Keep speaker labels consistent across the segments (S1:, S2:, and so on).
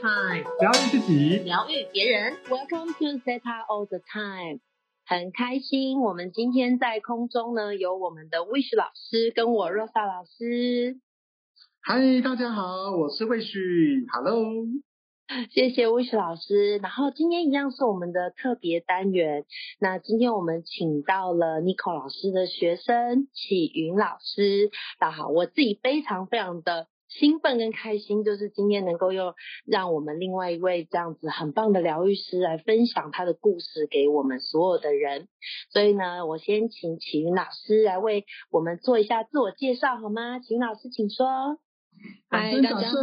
S1: Time，
S2: 疗愈自己，
S1: 疗愈别人。Welcome to Theta All the Time，很开心，我们今天在空中呢，有我们的 Wish 老师跟我 Rosa 老师。
S2: 嗨，大家好，我是 Wish，Hello。
S1: 谢谢 Wish 老师。然后今天一样是我们的特别单元，那今天我们请到了 Nico 老师的学生启云老师。大家好，我自己非常非常的。兴奋跟开心，就是今天能够又让我们另外一位这样子很棒的疗愈师来分享他的故事给我们所有的人。所以呢，我先请启云老师来为我们做一下自我介绍，好吗？启云老师，请说。
S3: 嗨，大家好。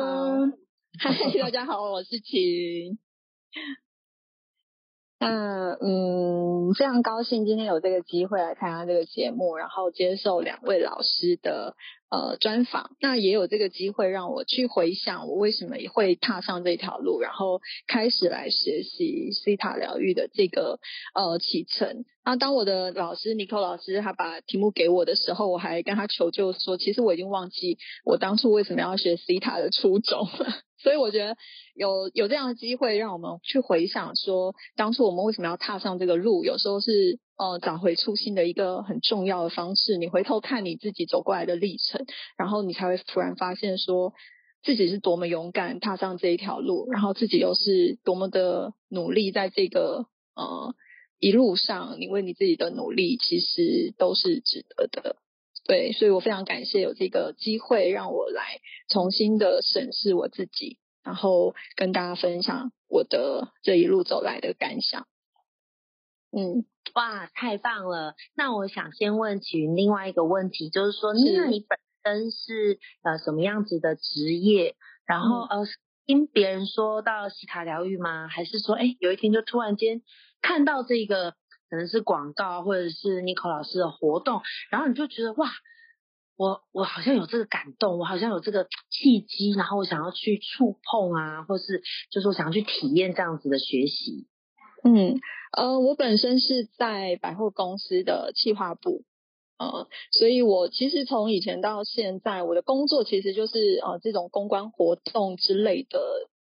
S3: 嗨，大家好，我是启云。那嗯，非常高兴今天有这个机会来参加这个节目，然后接受两位老师的。呃，专访那也有这个机会让我去回想我为什么会踏上这条路，然后开始来学习西塔疗愈的这个呃启程。那当我的老师尼克老师他把题目给我的时候，我还跟他求救说，其实我已经忘记我当初为什么要学西塔的初衷了。所以我觉得有有这样的机会，让我们去回想说，当初我们为什么要踏上这个路，有时候是。呃，找回初心的一个很重要的方式，你回头看你自己走过来的历程，然后你才会突然发现，说自己是多么勇敢踏上这一条路，然后自己又是多么的努力，在这个呃一路上，你为你自己的努力其实都是值得的。对，所以我非常感谢有这个机会让我来重新的审视我自己，然后跟大家分享我的这一路走来的感想。
S1: 嗯。哇，太棒了！那我想先问起云另外一个问题，就是说，那你本身是呃什么样子的职业？然后呃，听别人说到西塔疗愈吗？还是说，哎，有一天就突然间看到这个可能是广告或者是 Nico 老师的活动，然后你就觉得哇，我我好像有这个感动，我好像有这个契机，然后我想要去触碰啊，或是就是我想要去体验这样子的学习。
S3: 嗯，呃，我本身是在百货公司的企划部，呃，所以我其实从以前到现在，我的工作其实就是呃这种公关活动之类的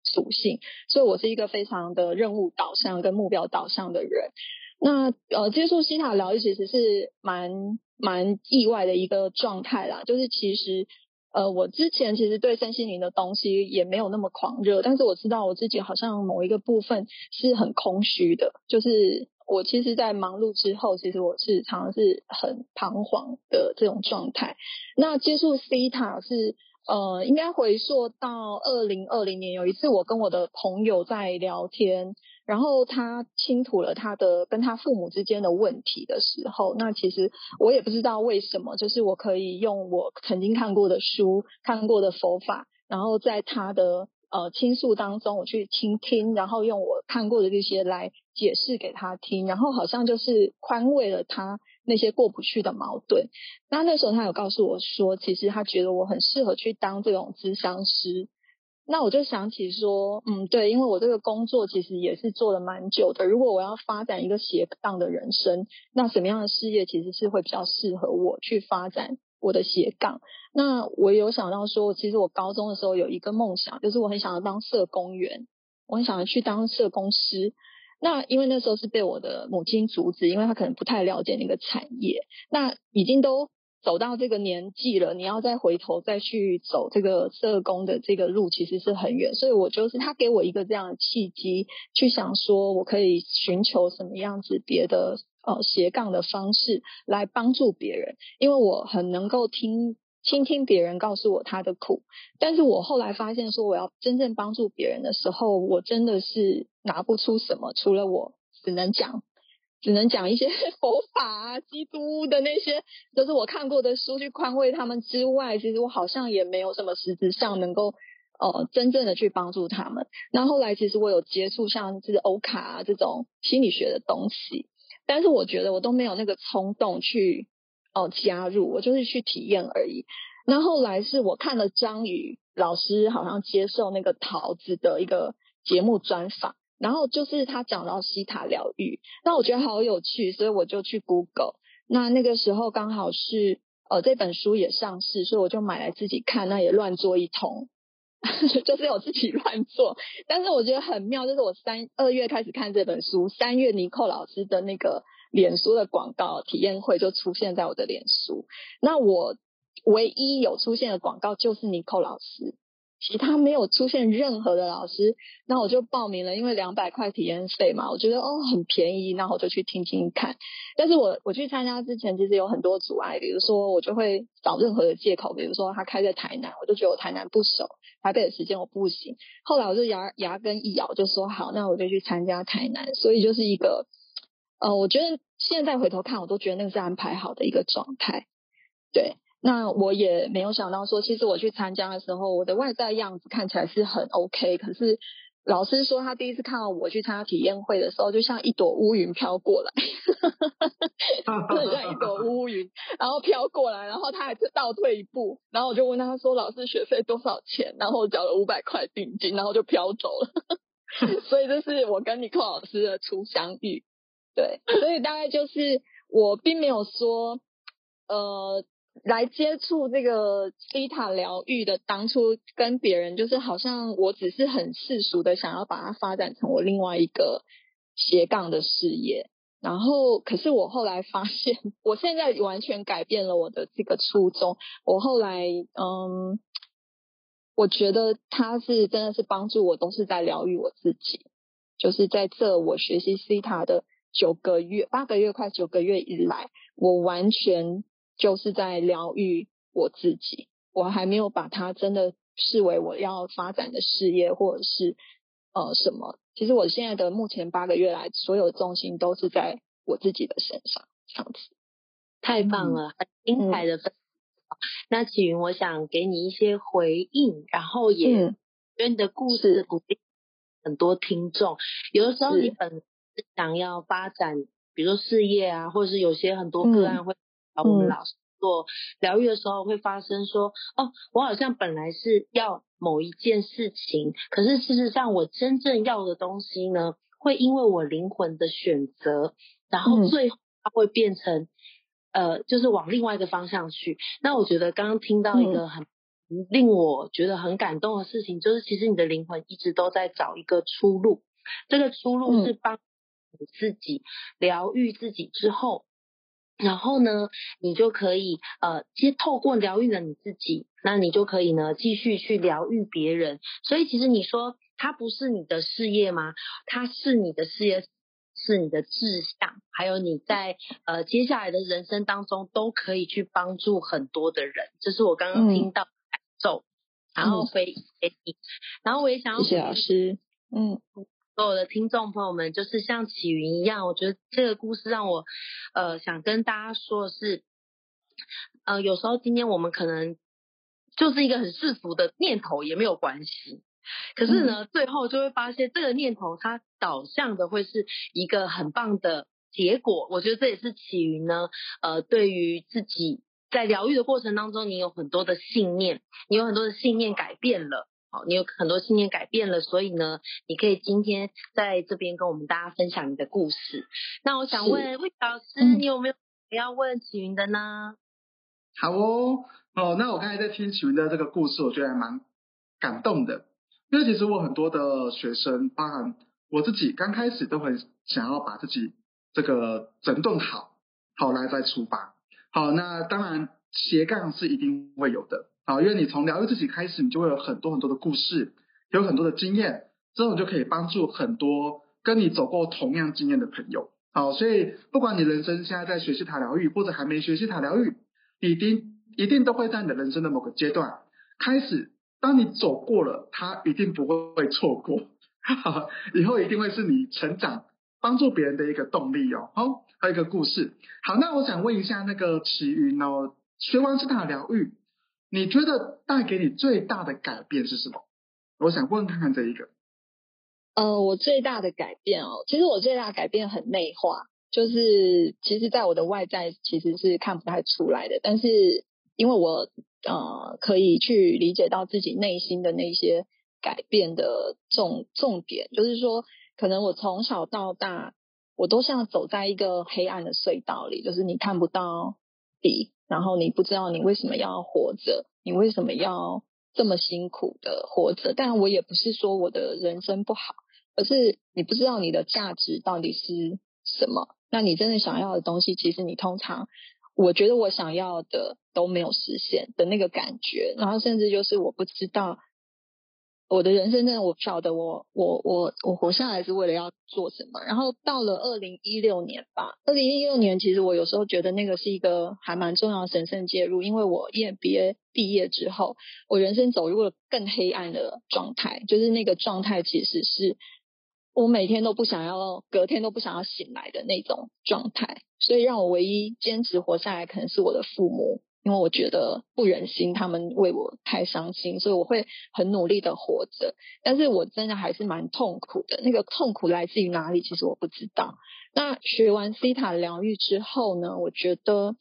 S3: 属性，所以我是一个非常的任务导向跟目标导向的人。那呃，接触西塔疗愈其实是蛮蛮意外的一个状态啦，就是其实。呃，我之前其实对身心灵的东西也没有那么狂热，但是我知道我自己好像某一个部分是很空虚的，就是我其实，在忙碌之后，其实我是常常是很彷徨的这种状态。那接触西塔是呃，应该回溯到二零二零年，有一次我跟我的朋友在聊天。然后他倾吐了他的跟他父母之间的问题的时候，那其实我也不知道为什么，就是我可以用我曾经看过的书、看过的佛法，然后在他的呃倾诉当中，我去倾听，然后用我看过的这些来解释给他听，然后好像就是宽慰了他那些过不去的矛盾。那那时候他有告诉我说，其实他觉得我很适合去当这种咨商师。那我就想起说，嗯，对，因为我这个工作其实也是做了蛮久的。如果我要发展一个斜杠的人生，那什么样的事业其实是会比较适合我去发展我的斜杠？那我有想到说，其实我高中的时候有一个梦想，就是我很想要当社工员，我很想要去当社工师。那因为那时候是被我的母亲阻止，因为她可能不太了解那个产业。那已经都。走到这个年纪了，你要再回头再去走这个社工的这个路，其实是很远。所以我就是他给我一个这样的契机，去想说我可以寻求什么样子别的呃斜杠的方式来帮助别人，因为我很能够听倾听别人告诉我他的苦，但是我后来发现说我要真正帮助别人的时候，我真的是拿不出什么，除了我只能讲。只能讲一些 佛法啊、基督的那些，都是我看过的书去宽慰他们之外，其实我好像也没有什么实质上能够呃真正的去帮助他们。那后来其实我有接触像是欧卡啊这种心理学的东西，但是我觉得我都没有那个冲动去哦加入，我就是去体验而已。那后来是我看了张宇老师好像接受那个桃子的一个节目专访。然后就是他讲到西塔疗愈，那我觉得好有趣，所以我就去 Google。那那个时候刚好是呃这本书也上市，所以我就买来自己看，那也乱做一通。就是我自己乱做。但是我觉得很妙，就是我三二月开始看这本书，三月尼寇老师的那个脸书的广告体验会就出现在我的脸书。那我唯一有出现的广告就是尼寇老师。其他没有出现任何的老师，那我就报名了，因为两百块体验费嘛，我觉得哦很便宜，那我就去听听看。但是我我去参加之前，其实有很多阻碍，比如说我就会找任何的借口，比如说他开在台南，我就觉得我台南不熟，台北的时间我不行。后来我就牙牙根一咬，就说好，那我就去参加台南。所以就是一个，呃，我觉得现在回头看，我都觉得那个是安排好的一个状态，对。那我也没有想到说，其实我去参加的时候，我的外在样子看起来是很 OK。可是老师说，他第一次看到我去参加体验会的时候，就像一朵乌云飘过来，就像一朵乌云，然后飘过来，然后他还是倒退一步，然后我就问他说：“老师，学费多少钱？”然后我缴了五百块定金，然后就飘走了。所以这是我跟尼克老师的初相遇。对，所以大概就是我并没有说，呃。来接触这个西塔疗愈的，当初跟别人就是好像我只是很世俗的想要把它发展成我另外一个斜杠的事业，然后可是我后来发现，我现在完全改变了我的这个初衷。我后来嗯，我觉得他是真的是帮助我，都是在疗愈我自己。就是在这我学习西塔的九个月、八个月、快九个月以来，我完全。就是在疗愈我自己，我还没有把它真的视为我要发展的事业，或者是呃什么。其实我现在的目前八个月来，所有重心都是在我自己的身上，这样子。
S1: 太棒了，很精彩的分享。那启云，我想给你一些回应，然后也因为你的故事鼓励很多听众。有的时候你本想要发展，比如说事业啊，或者是有些很多个案会。我们老师做疗愈的时候会发生说，哦，我好像本来是要某一件事情，可是事实上我真正要的东西呢，会因为我灵魂的选择，然后最后它会变成，呃，就是往另外一个方向去。那我觉得刚刚听到一个很令我觉得很感动的事情，就是其实你的灵魂一直都在找一个出路，这个出路是帮你自己疗愈自己之后。然后呢，你就可以呃，接透过疗愈了你自己，那你就可以呢继续去疗愈别人。所以其实你说它不是你的事业吗？它是你的事业，是你的志向，还有你在呃接下来的人生当中都可以去帮助很多的人。这是我刚刚听到感受，然后回给你，然后我也想要
S3: 谢谢老师，嗯。
S1: 所有的听众朋友们，就是像启云一样，我觉得这个故事让我，呃，想跟大家说的是，呃，有时候今天我们可能就是一个很世俗的念头也没有关系，可是呢，最后就会发现这个念头它导向的会是一个很棒的结果。我觉得这也是启云呢，呃，对于自己在疗愈的过程当中，你有很多的信念，你有很多的信念改变了。你有很多信念改变了，所以呢，你可以今天在这边跟我们大家分享你的故事。那我想问魏老师，你有没有要问启云的呢？
S2: 好哦，哦，那我刚才在听启云的这个故事，我觉得还蛮感动的。因为其实我很多的学生，包含我自己，刚开始都很想要把自己这个整顿好，好来再出发。好，那当然斜杠是一定会有的。好，因为你从疗愈自己开始，你就会有很多很多的故事，有很多的经验，这种就可以帮助很多跟你走过同样经验的朋友。好，所以不管你人生现在在学习塔疗愈，或者还没学习塔疗愈，一定一定都会在你的人生的某个阶段开始，当你走过了，它一定不会错过，以后一定会是你成长、帮助别人的一个动力哦。好，还有一个故事。好，那我想问一下那个齐云哦，学完是塔疗愈。你觉得带给你最大的改变是什么？我想问看看这一个。
S3: 呃，我最大的改变哦，其实我最大的改变很内化，就是其实在我的外在其实是看不太出来的，但是因为我呃可以去理解到自己内心的那些改变的重重点，就是说可能我从小到大我都像走在一个黑暗的隧道里，就是你看不到底。然后你不知道你为什么要活着，你为什么要这么辛苦的活着，但我也不是说我的人生不好，而是你不知道你的价值到底是什么。那你真的想要的东西，其实你通常，我觉得我想要的都没有实现的那个感觉，然后甚至就是我不知道。我的人生真的我不晓得，我我我我活下来是为了要做什么。然后到了二零一六年吧，二零一六年其实我有时候觉得那个是一个还蛮重要的神圣介入，因为我 EMBA 毕业之后，我人生走入了更黑暗的状态，就是那个状态其实是我每天都不想要，隔天都不想要醒来的那种状态。所以让我唯一坚持活下来，可能是我的父母。因为我觉得不忍心他们为我太伤心，所以我会很努力的活着。但是我真的还是蛮痛苦的。那个痛苦来自于哪里？其实我不知道。那学完西塔疗愈之后呢？我觉得，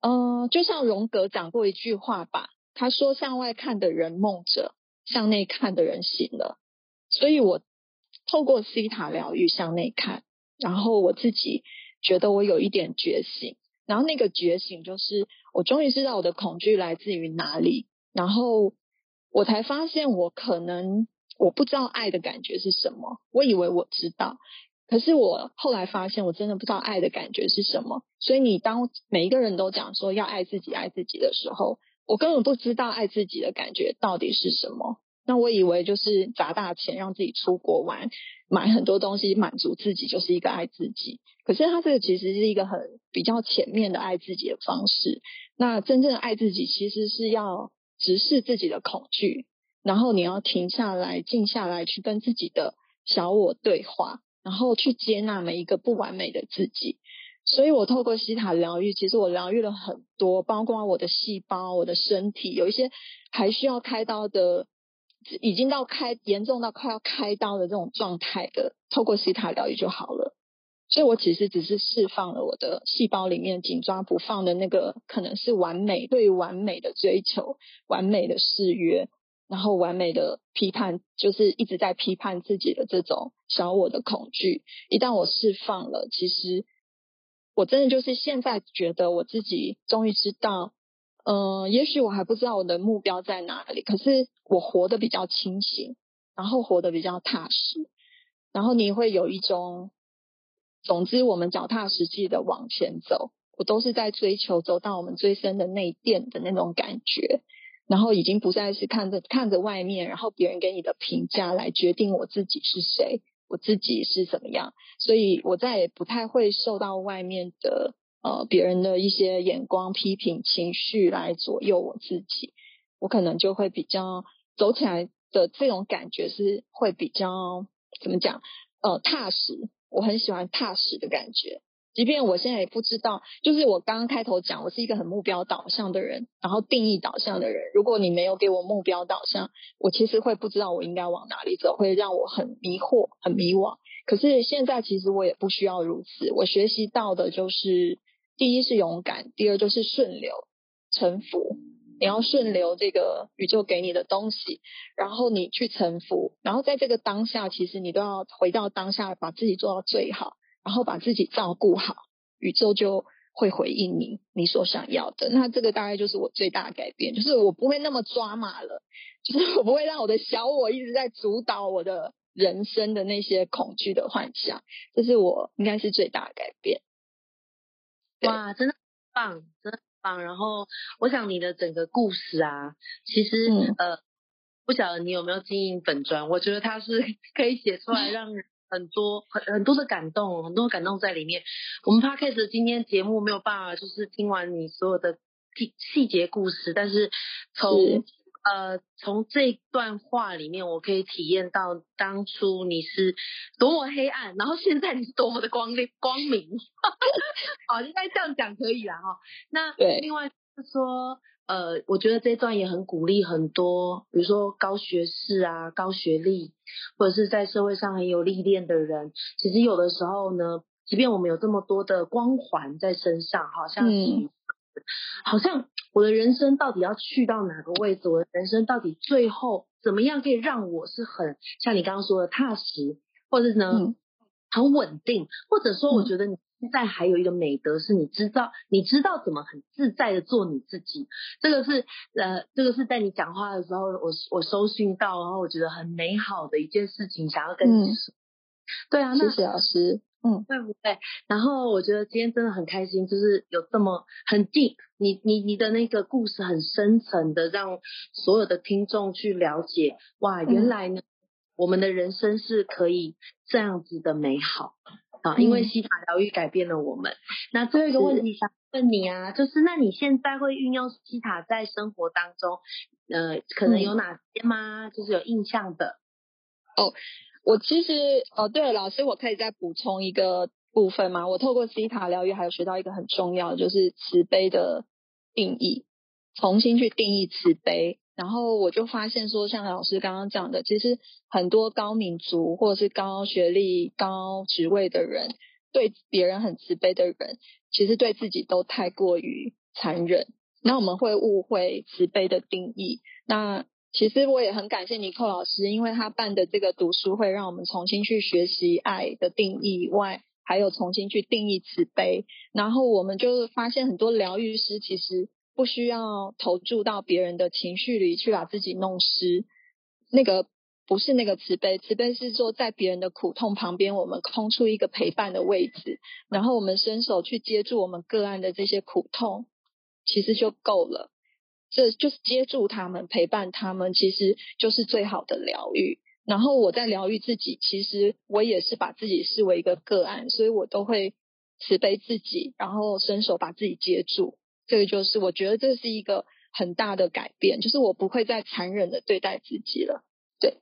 S3: 嗯，就像荣格讲过一句话吧，他说：“向外看的人梦着，向内看的人醒了。”所以，我透过西塔疗愈向内看，然后我自己觉得我有一点觉醒。然后那个觉醒就是，我终于知道我的恐惧来自于哪里，然后我才发现我可能我不知道爱的感觉是什么，我以为我知道，可是我后来发现我真的不知道爱的感觉是什么。所以你当每一个人都讲说要爱自己、爱自己的时候，我根本不知道爱自己的感觉到底是什么。那我以为就是砸大钱让自己出国玩，买很多东西满足自己，就是一个爱自己。可是他这个其实是一个很比较前面的爱自己的方式。那真正的爱自己，其实是要直视自己的恐惧，然后你要停下来、静下来，去跟自己的小我对话，然后去接纳每一个不完美的自己。所以我透过西塔疗愈，其实我疗愈了很多，包括我的细胞、我的身体，有一些还需要开刀的。已经到开严重到快要开刀的这种状态的，透过西塔疗愈就好了。所以我其实只是释放了我的细胞里面紧抓不放的那个，可能是完美对完美的追求、完美的誓约，然后完美的批判，就是一直在批判自己的这种小我的恐惧。一旦我释放了，其实我真的就是现在觉得我自己终于知道。嗯，也许我还不知道我的目标在哪里，可是我活得比较清醒，然后活得比较踏实，然后你会有一种，总之我们脚踏实地的往前走，我都是在追求走到我们最深的内殿的那种感觉，然后已经不再是看着看着外面，然后别人给你的评价来决定我自己是谁，我自己是怎么样，所以我再也不太会受到外面的。呃，别人的一些眼光、批评、情绪来左右我自己，我可能就会比较走起来的这种感觉是会比较怎么讲？呃，踏实。我很喜欢踏实的感觉，即便我现在也不知道。就是我刚刚开头讲，我是一个很目标导向的人，然后定义导向的人。如果你没有给我目标导向，我其实会不知道我应该往哪里走，会让我很迷惑、很迷惘。可是现在其实我也不需要如此，我学习到的就是。第一是勇敢，第二就是顺流、臣服。你要顺流这个宇宙给你的东西，然后你去臣服，然后在这个当下，其实你都要回到当下，把自己做到最好，然后把自己照顾好，宇宙就会回应你你所想要的。那这个大概就是我最大的改变，就是我不会那么抓马了，就是我不会让我的小我一直在主导我的人生的那些恐惧的幻想，这是我应该是最大的改变。
S1: 哇，真的棒，真的棒。然后，我想你的整个故事啊，其实呃，不晓得你有没有经营粉砖，我觉得它是 可以写出来，让很多很很多的感动，很多感动在里面。我们 podcast 今天节目没有办法，就是听完你所有的细细节故事，但是从呃，从这段话里面，我可以体验到当初你是多么黑暗，然后现在你是多么的光亮光明。好，应该这样讲可以了哈。那另外就是说，呃，我觉得这段也很鼓励很多，比如说高学士啊、高学历，或者是在社会上很有历练的人，其实有的时候呢，即便我们有这么多的光环在身上，好像是。好像我的人生到底要去到哪个位置？我的人生到底最后怎么样可以让我是很像你刚刚说的踏实，或者呢很稳定？或者说，我觉得你现在还有一个美德是你知道，你知道怎么很自在的做你自己。这个是呃，这个是在你讲话的时候，我我收讯到，然后我觉得很美好的一件事情，想要跟你说。对啊，
S3: 谢谢老师。嗯，
S1: 对不对？然后我觉得今天真的很开心，就是有这么很 deep，你你你的那个故事很深层的，让所有的听众去了解。哇，原来呢，我们的人生是可以这样子的美好啊！因为西塔疗愈改变了我们。那最后一个问题想问你啊，就是那你现在会运用西塔在生活当中，呃，可能有哪些吗？就是有印象的
S3: 哦。我其实哦，对了，老师，我可以再补充一个部分吗？我透过西塔疗愈，还有学到一个很重要的，就是慈悲的定义，重新去定义慈悲。然后我就发现说，像老师刚刚讲的，其实很多高民族或者是高学历、高职位的人，对别人很慈悲的人，其实对自己都太过于残忍。那我们会误会慈悲的定义。那其实我也很感谢尼克老师，因为他办的这个读书会，让我们重新去学习爱的定义以外，还有重新去定义慈悲。然后我们就发现很多疗愈师其实不需要投注到别人的情绪里去把自己弄湿，那个不是那个慈悲，慈悲是说在别人的苦痛旁边，我们空出一个陪伴的位置，然后我们伸手去接住我们个案的这些苦痛，其实就够了。这就是接住他们，陪伴他们，其实就是最好的疗愈。然后我在疗愈自己，其实我也是把自己视为一个个案，所以我都会慈悲自己，然后伸手把自己接住。这个就是我觉得这是一个很大的改变，就是我不会再残忍的对待自己了。对。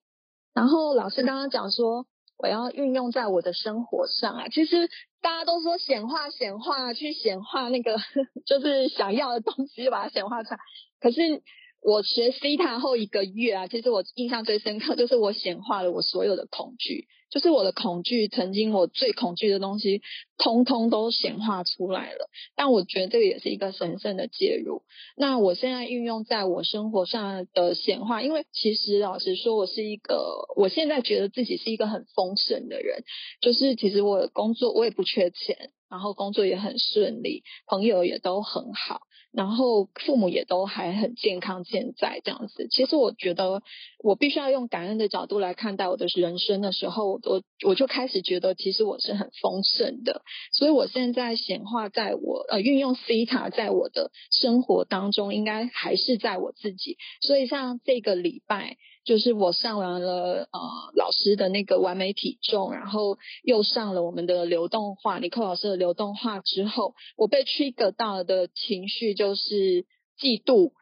S3: 然后老师刚刚讲说。我要运用在我的生活上啊！其实大家都说显化、显化，去显化那个 就是想要的东西，就把它显化出来。可是我学 C 塔后一个月啊，其实我印象最深刻 就是我显化了我所有的恐惧。就是我的恐惧，曾经我最恐惧的东西，通通都显化出来了。但我觉得这个也是一个神圣的介入。那我现在运用在我生活上的显化，因为其实老实说，我是一个，我现在觉得自己是一个很丰盛的人。就是其实我的工作我也不缺钱，然后工作也很顺利，朋友也都很好。然后父母也都还很健康健在这样子，其实我觉得我必须要用感恩的角度来看待我的人生的时候，我我就开始觉得其实我是很丰盛的，所以我现在显化在我呃运用 C 塔在我的生活当中，应该还是在我自己，所以像这个礼拜。就是我上完了呃老师的那个完美体重，然后又上了我们的流动话，尼克老师的流动话之后，我被 trigger 到的情绪就是嫉妒、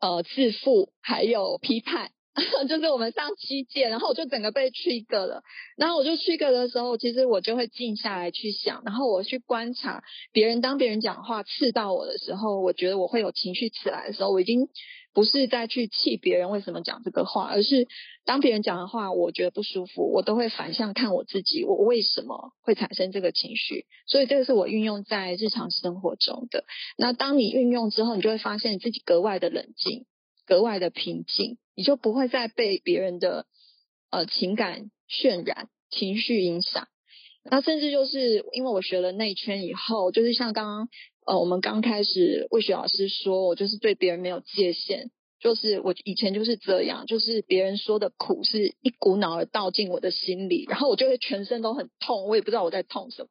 S3: 呃自负，还有批判。就是我们上七届，然后我就整个被驱个了。然后我就驱个的时候，其实我就会静下来去想，然后我去观察别人，当别人讲话刺到我的时候，我觉得我会有情绪起来的时候，我已经。不是再去气别人为什么讲这个话，而是当别人讲的话，我觉得不舒服，我都会反向看我自己，我为什么会产生这个情绪？所以这个是我运用在日常生活中的。那当你运用之后，你就会发现你自己格外的冷静，格外的平静，你就不会再被别人的呃情感渲染、情绪影响。那甚至就是因为我学了内圈以后，就是像刚刚。呃，我们刚开始，魏雪老师说我就是对别人没有界限，就是我以前就是这样，就是别人说的苦是一股脑儿倒进我的心里，然后我就会全身都很痛，我也不知道我在痛什么。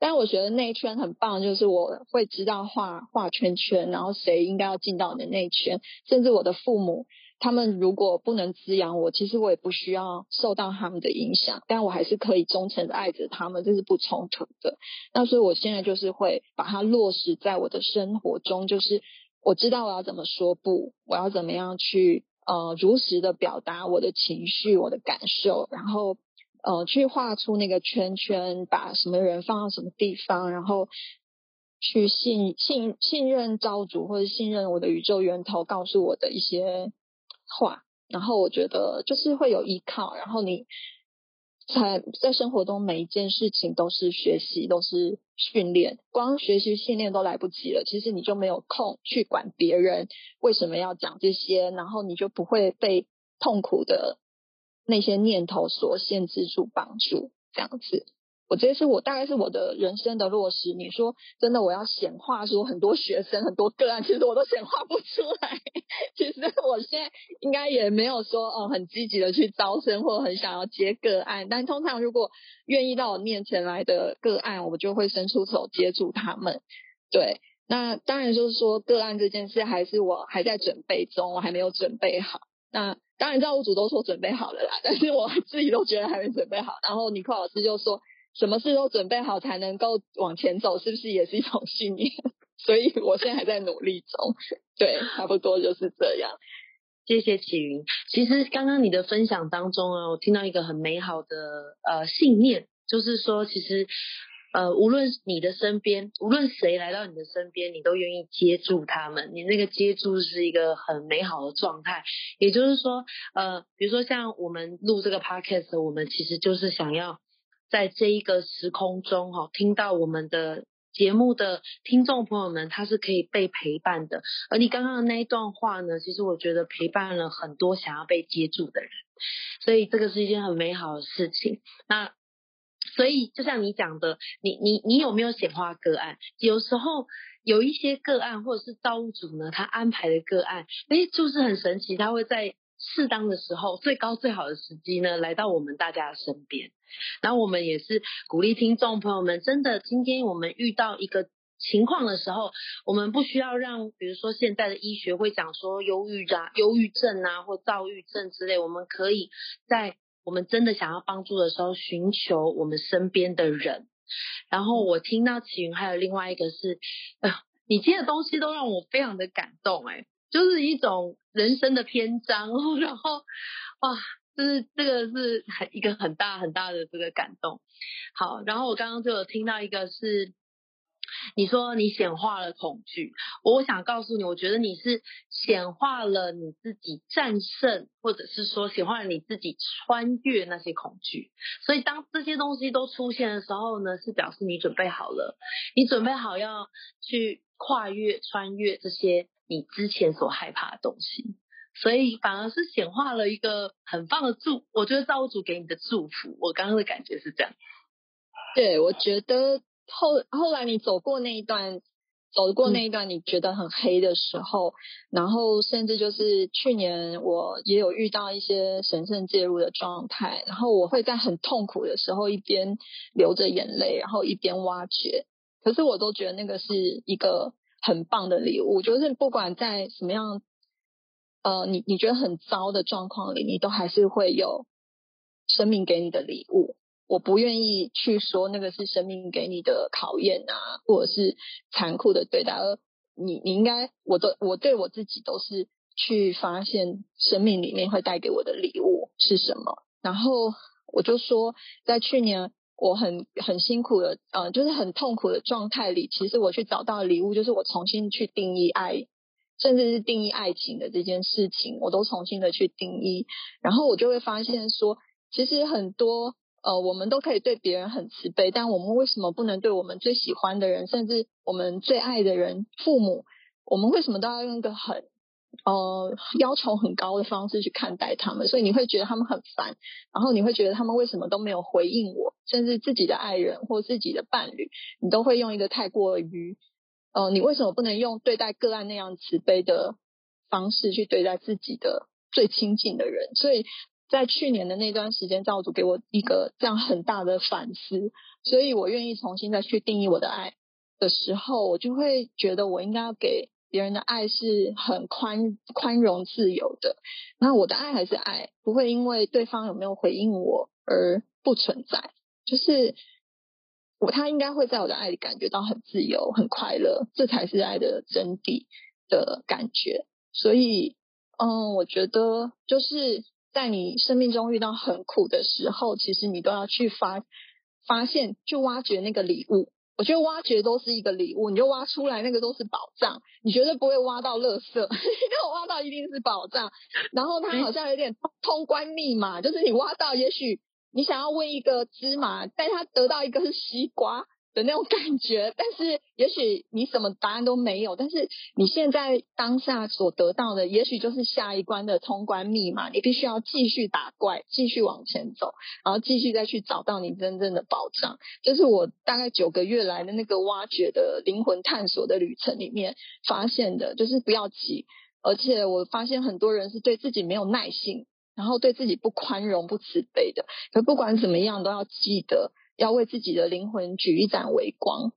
S3: 但我觉得内圈很棒，就是我会知道画画圈圈，然后谁应该要进到你的内圈，甚至我的父母。他们如果不能滋养我，其实我也不需要受到他们的影响，但我还是可以忠诚的爱着他们，这是不冲突的。那所以我现在就是会把它落实在我的生活中，就是我知道我要怎么说不，我要怎么样去呃如实的表达我的情绪、我的感受，然后呃去画出那个圈圈，把什么人放到什么地方，然后去信信信任造主或者信任我的宇宙源头告诉我的一些。话，然后我觉得就是会有依靠，然后你在在生活中每一件事情都是学习，都是训练，光学习训练都来不及了，其实你就没有空去管别人为什么要讲这些，然后你就不会被痛苦的那些念头所限制住、绑住，这样子。我这是我大概是我的人生的落实。你说真的，我要显化说很多学生很多个案，其实我都显化不出来。其实我现在应该也没有说哦很积极的去招生或很想要接个案，但通常如果愿意到我面前来的个案，我就会伸出手接住他们。对，那当然就是说个案这件事还是我还在准备中，我还没有准备好。那当然，造物主都说准备好了啦，但是我自己都觉得还没准备好。然后尼克老师就说。什么事都准备好才能够往前走，是不是也是一种信念？所以我现在还在努力中，对，差不多就是这样。
S1: 谢谢启云。其实刚刚你的分享当中啊，我听到一个很美好的呃信念，就是说，其实呃，无论你的身边，无论谁来到你的身边，你都愿意接住他们。你那个接住是一个很美好的状态。也就是说，呃，比如说像我们录这个 podcast，我们其实就是想要。在这一个时空中，哈，听到我们的节目的听众朋友们，他是可以被陪伴的。而你刚刚的那一段话呢，其实我觉得陪伴了很多想要被接住的人，所以这个是一件很美好的事情。那所以就像你讲的，你你你有没有显化个案？有时候有一些个案或者是造物主呢，他安排的个案，诶，就是很神奇，他会在。适当的时候，最高最好的时机呢，来到我们大家的身边。然后我们也是鼓励听众朋友们，真的，今天我们遇到一个情况的时候，我们不需要让，比如说现在的医学会讲说忧郁啊、忧郁症啊或躁郁症之类，我们可以在我们真的想要帮助的时候，寻求我们身边的人。然后我听到启云还有另外一个是，呃，你接的东西都让我非常的感动，哎。就是一种人生的篇章，然后哇，就是这个是很一个很大很大的这个感动。好，然后我刚刚就有听到一个是你说你显化了恐惧，我想告诉你，我觉得你是显化了你自己战胜，或者是说显化了你自己穿越那些恐惧。所以当这些东西都出现的时候呢，是表示你准备好了，你准备好要去跨越、穿越这些。你之前所害怕的东西，所以反而是显化了一个很棒的祝，我觉得造物主给你的祝福。我刚刚的感觉是这样。
S3: 对，我觉得后后来你走过那一段，走过那一段你觉得很黑的时候，然后甚至就是去年我也有遇到一些神圣介入的状态，然后我会在很痛苦的时候一边流着眼泪，然后一边挖掘，可是我都觉得那个是一个。很棒的礼物，就是不管在什么样，呃，你你觉得很糟的状况里，你都还是会有生命给你的礼物。我不愿意去说那个是生命给你的考验啊，或者是残酷的对待，而你你应该，我都我对我自己都是去发现生命里面会带给我的礼物是什么。然后我就说，在去年。我很很辛苦的，呃，就是很痛苦的状态里，其实我去找到礼物，就是我重新去定义爱，甚至是定义爱情的这件事情，我都重新的去定义，然后我就会发现说，其实很多，呃，我们都可以对别人很慈悲，但我们为什么不能对我们最喜欢的人，甚至我们最爱的人，父母，我们为什么都要用一个很？呃，要求很高的方式去看待他们，所以你会觉得他们很烦，然后你会觉得他们为什么都没有回应我，甚至自己的爱人或自己的伴侣，你都会用一个太过于，呃，你为什么不能用对待个案那样慈悲的方式去对待自己的最亲近的人？所以在去年的那段时间，造主给我一个这样很大的反思，所以我愿意重新再去定义我的爱的时候，我就会觉得我应该要给。别人的爱是很宽宽容自由的，那我的爱还是爱，不会因为对方有没有回应我而不存在。就是我他应该会在我的爱里感觉到很自由、很快乐，这才是爱的真谛的感觉。所以，嗯，我觉得就是在你生命中遇到很苦的时候，其实你都要去发发现，去挖掘那个礼物。我觉得挖掘都是一个礼物，你就挖出来那个都是宝藏，你绝对不会挖到垃圾，因为挖到一定是宝藏。然后它好像有点通关密码，就是你挖到，也许你想要问一个芝麻，但它得到一个是西瓜，的那种感觉。但是也许你什么答案都没有，但是你现在当下所得到的，也许就是下一关的通关密码。你必须要继续打怪，继续往前走，然后继续再去找到你真正的宝藏。这是我大概九个月来的那个挖掘的灵魂探索的旅程里面发现的，就是不要急。而且我发现很多人是对自己没有耐性，然后对自己不宽容、不慈悲的。可不管怎么样，都要记得要为自己的灵魂举一盏微光。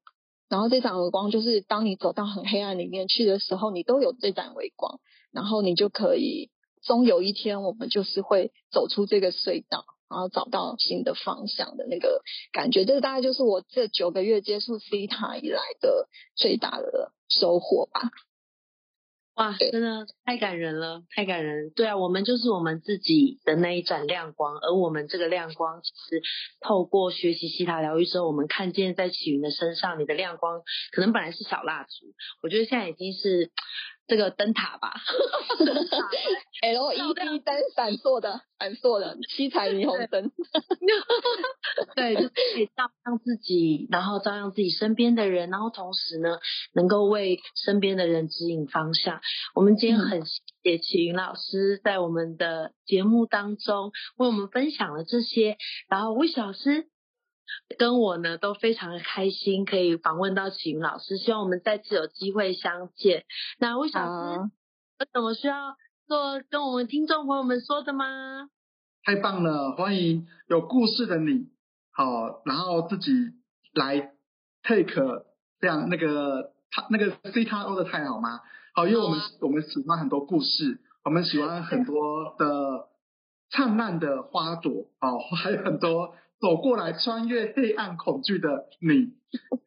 S3: 然后这盏微光，就是当你走到很黑暗里面去的时候，你都有这盏微光，然后你就可以，终有一天我们就是会走出这个隧道，然后找到新的方向的那个感觉。这大概就是我这九个月接触 C 塔以来的最大的收获吧。
S1: 哇，真的太感人了，太感人。对啊，我们就是我们自己的那一盏亮光，而我们这个亮光，其实透过学习西塔疗愈之后，我们看见在启云的身上，你的亮光可能本来是小蜡烛，我觉得现在已经是。这个灯塔吧
S3: ，LED 灯闪烁的，闪烁的七彩霓虹灯，
S1: 对，就可以照亮自己，然后照亮自己身边的人，然后同时呢，能够为身边的人指引方向。我们今天很谢谢启云老师在我们的节目当中为我们分享了这些，然后魏老师。跟我呢都非常的开心，可以访问到启云老师，希望我们再次有机会相见。那魏小师有什么需要做跟我们听众朋友们说的吗？
S2: 太棒了，欢迎有故事的你，好，然后自己来 take 这样那个他那个 C 他 O 的太好吗？好，因为我们我们喜欢很多故事，我们喜欢很多的灿烂的花朵，哦，还有很多。走过来，穿越黑暗恐惧的你，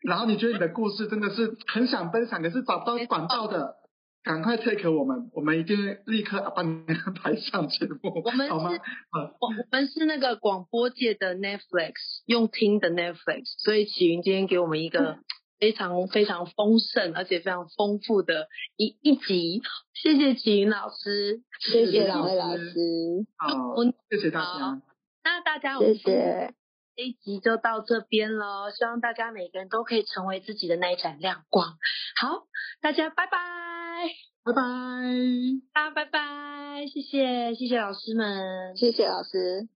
S2: 然后你觉得你的故事真的是很想分享，可是找不到管道的，赶快 take 我们，我们一定立刻帮你安排上节目，
S1: 我们
S2: 好吗？
S1: 我我们是那个广播界的 Netflix，用听的 Netflix，所以启云今天给我们一个非常非常丰盛而且非常丰富的一一集，谢谢启云老师，
S3: 谢谢两位老师，
S2: 好，谢谢大家，
S1: 那大家
S3: 谢谢。
S1: 这一集就到这边了，希望大家每个人都可以成为自己的那一盏亮光。好，大家拜拜，
S2: 拜拜，
S1: 啊，拜拜，谢谢，谢谢老师们，
S3: 谢谢老师。